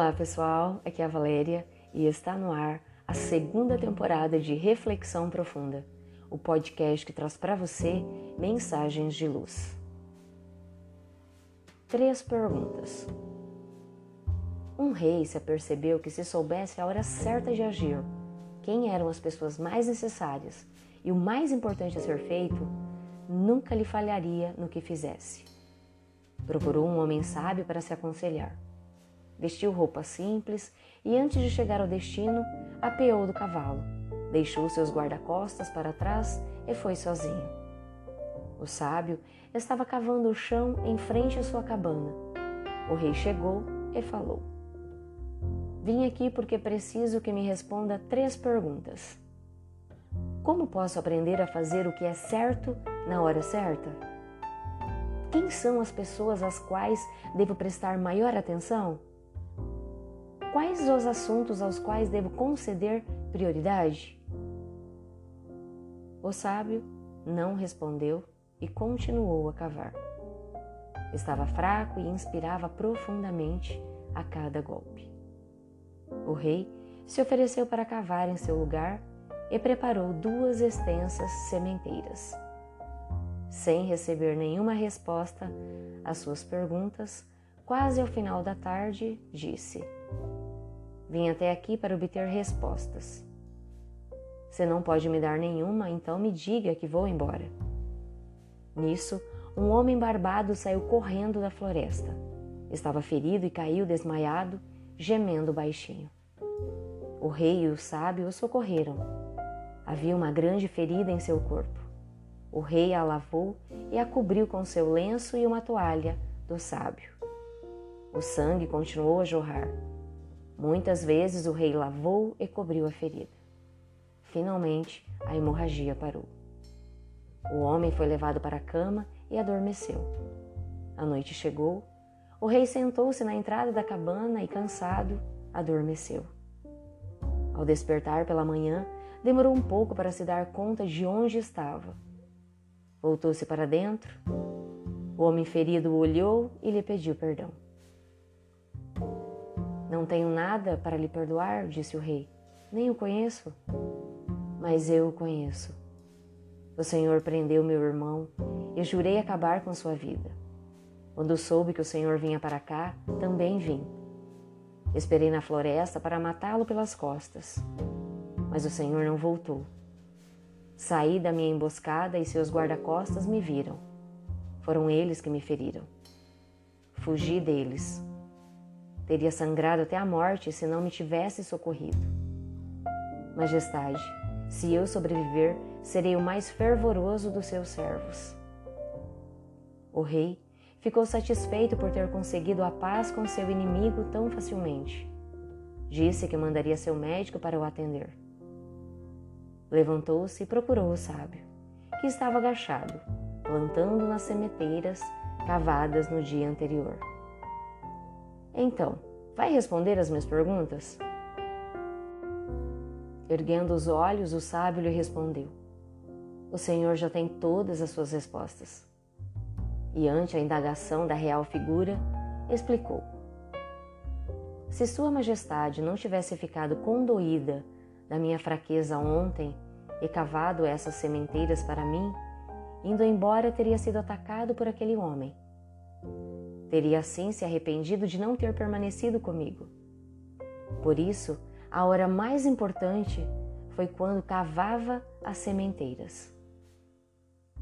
Olá pessoal, aqui é a Valéria e está no ar a segunda temporada de Reflexão Profunda, o podcast que traz para você mensagens de luz. Três perguntas. Um rei se apercebeu que se soubesse a hora certa de agir, quem eram as pessoas mais necessárias e o mais importante a ser feito, nunca lhe falharia no que fizesse. Procurou um homem sábio para se aconselhar Vestiu roupa simples e, antes de chegar ao destino, apeou do cavalo, deixou seus guarda-costas para trás e foi sozinho. O sábio estava cavando o chão em frente à sua cabana. O rei chegou e falou: Vim aqui porque preciso que me responda três perguntas. Como posso aprender a fazer o que é certo na hora certa? Quem são as pessoas às quais devo prestar maior atenção? Quais os assuntos aos quais devo conceder prioridade? O sábio não respondeu e continuou a cavar. Estava fraco e inspirava profundamente a cada golpe. O rei se ofereceu para cavar em seu lugar e preparou duas extensas sementeiras. Sem receber nenhuma resposta às suas perguntas, quase ao final da tarde, disse: Vim até aqui para obter respostas. Se não pode me dar nenhuma, então me diga que vou embora. Nisso, um homem barbado saiu correndo da floresta. Estava ferido e caiu desmaiado, gemendo baixinho. O rei e o sábio o socorreram. Havia uma grande ferida em seu corpo. O rei a lavou e a cobriu com seu lenço e uma toalha do sábio. O sangue continuou a jorrar. Muitas vezes o rei lavou e cobriu a ferida. Finalmente, a hemorragia parou. O homem foi levado para a cama e adormeceu. A noite chegou. O rei sentou-se na entrada da cabana e, cansado, adormeceu. Ao despertar pela manhã, demorou um pouco para se dar conta de onde estava. Voltou-se para dentro. O homem ferido olhou e lhe pediu perdão. Não tenho nada para lhe perdoar, disse o rei. Nem o conheço. Mas eu o conheço. O Senhor prendeu meu irmão e jurei acabar com sua vida. Quando soube que o Senhor vinha para cá, também vim. Esperei na floresta para matá-lo pelas costas, mas o Senhor não voltou. Saí da minha emboscada e seus guarda-costas me viram. Foram eles que me feriram. Fugi deles Teria sangrado até a morte se não me tivesse socorrido. Majestade, se eu sobreviver, serei o mais fervoroso dos seus servos. O rei ficou satisfeito por ter conseguido a paz com seu inimigo tão facilmente. Disse que mandaria seu médico para o atender. Levantou-se e procurou o sábio, que estava agachado, plantando nas sementeiras cavadas no dia anterior. Então, vai responder as minhas perguntas? Erguendo os olhos, o sábio lhe respondeu: O Senhor já tem todas as suas respostas. E ante a indagação da real figura, explicou: Se Sua Majestade não tivesse ficado condoída da minha fraqueza ontem e cavado essas sementeiras para mim, indo embora teria sido atacado por aquele homem Teria assim se arrependido de não ter permanecido comigo. Por isso, a hora mais importante foi quando cavava as sementeiras.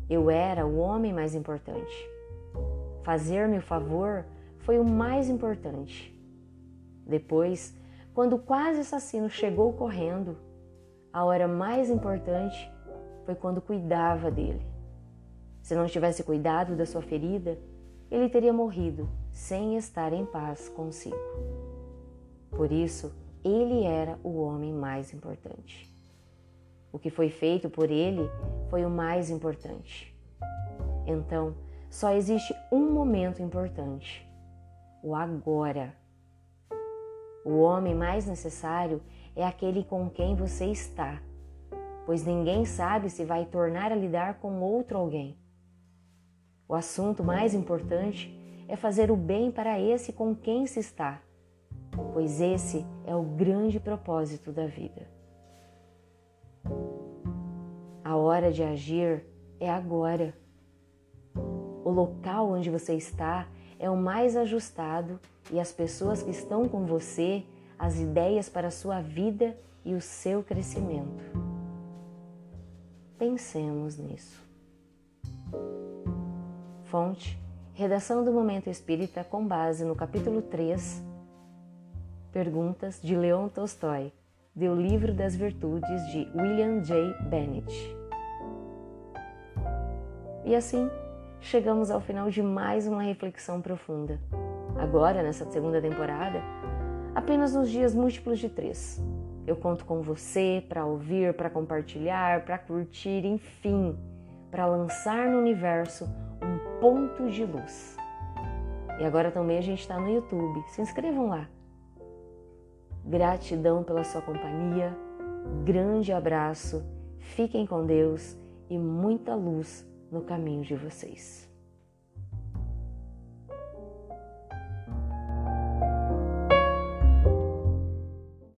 Eu era o homem mais importante. Fazer-me o favor foi o mais importante. Depois, quando o quase assassino chegou correndo, a hora mais importante foi quando cuidava dele. Se não tivesse cuidado da sua ferida, ele teria morrido sem estar em paz consigo. Por isso, ele era o homem mais importante. O que foi feito por ele foi o mais importante. Então, só existe um momento importante: o agora. O homem mais necessário é aquele com quem você está, pois ninguém sabe se vai tornar a lidar com outro alguém. O assunto mais importante é fazer o bem para esse com quem se está, pois esse é o grande propósito da vida. A hora de agir é agora. O local onde você está é o mais ajustado e as pessoas que estão com você, as ideias para a sua vida e o seu crescimento. Pensemos nisso. Fonte: Redação do Momento Espírita com base no capítulo 3, Perguntas de Leon Tolstói, do Livro das Virtudes de William J. Bennett. E assim, chegamos ao final de mais uma reflexão profunda. Agora, nessa segunda temporada, apenas nos dias múltiplos de três. Eu conto com você para ouvir, para compartilhar, para curtir, enfim, para lançar no universo ponto de luz. E agora também a gente está no YouTube. Se inscrevam lá. Gratidão pela sua companhia. Grande abraço. Fiquem com Deus e muita luz no caminho de vocês.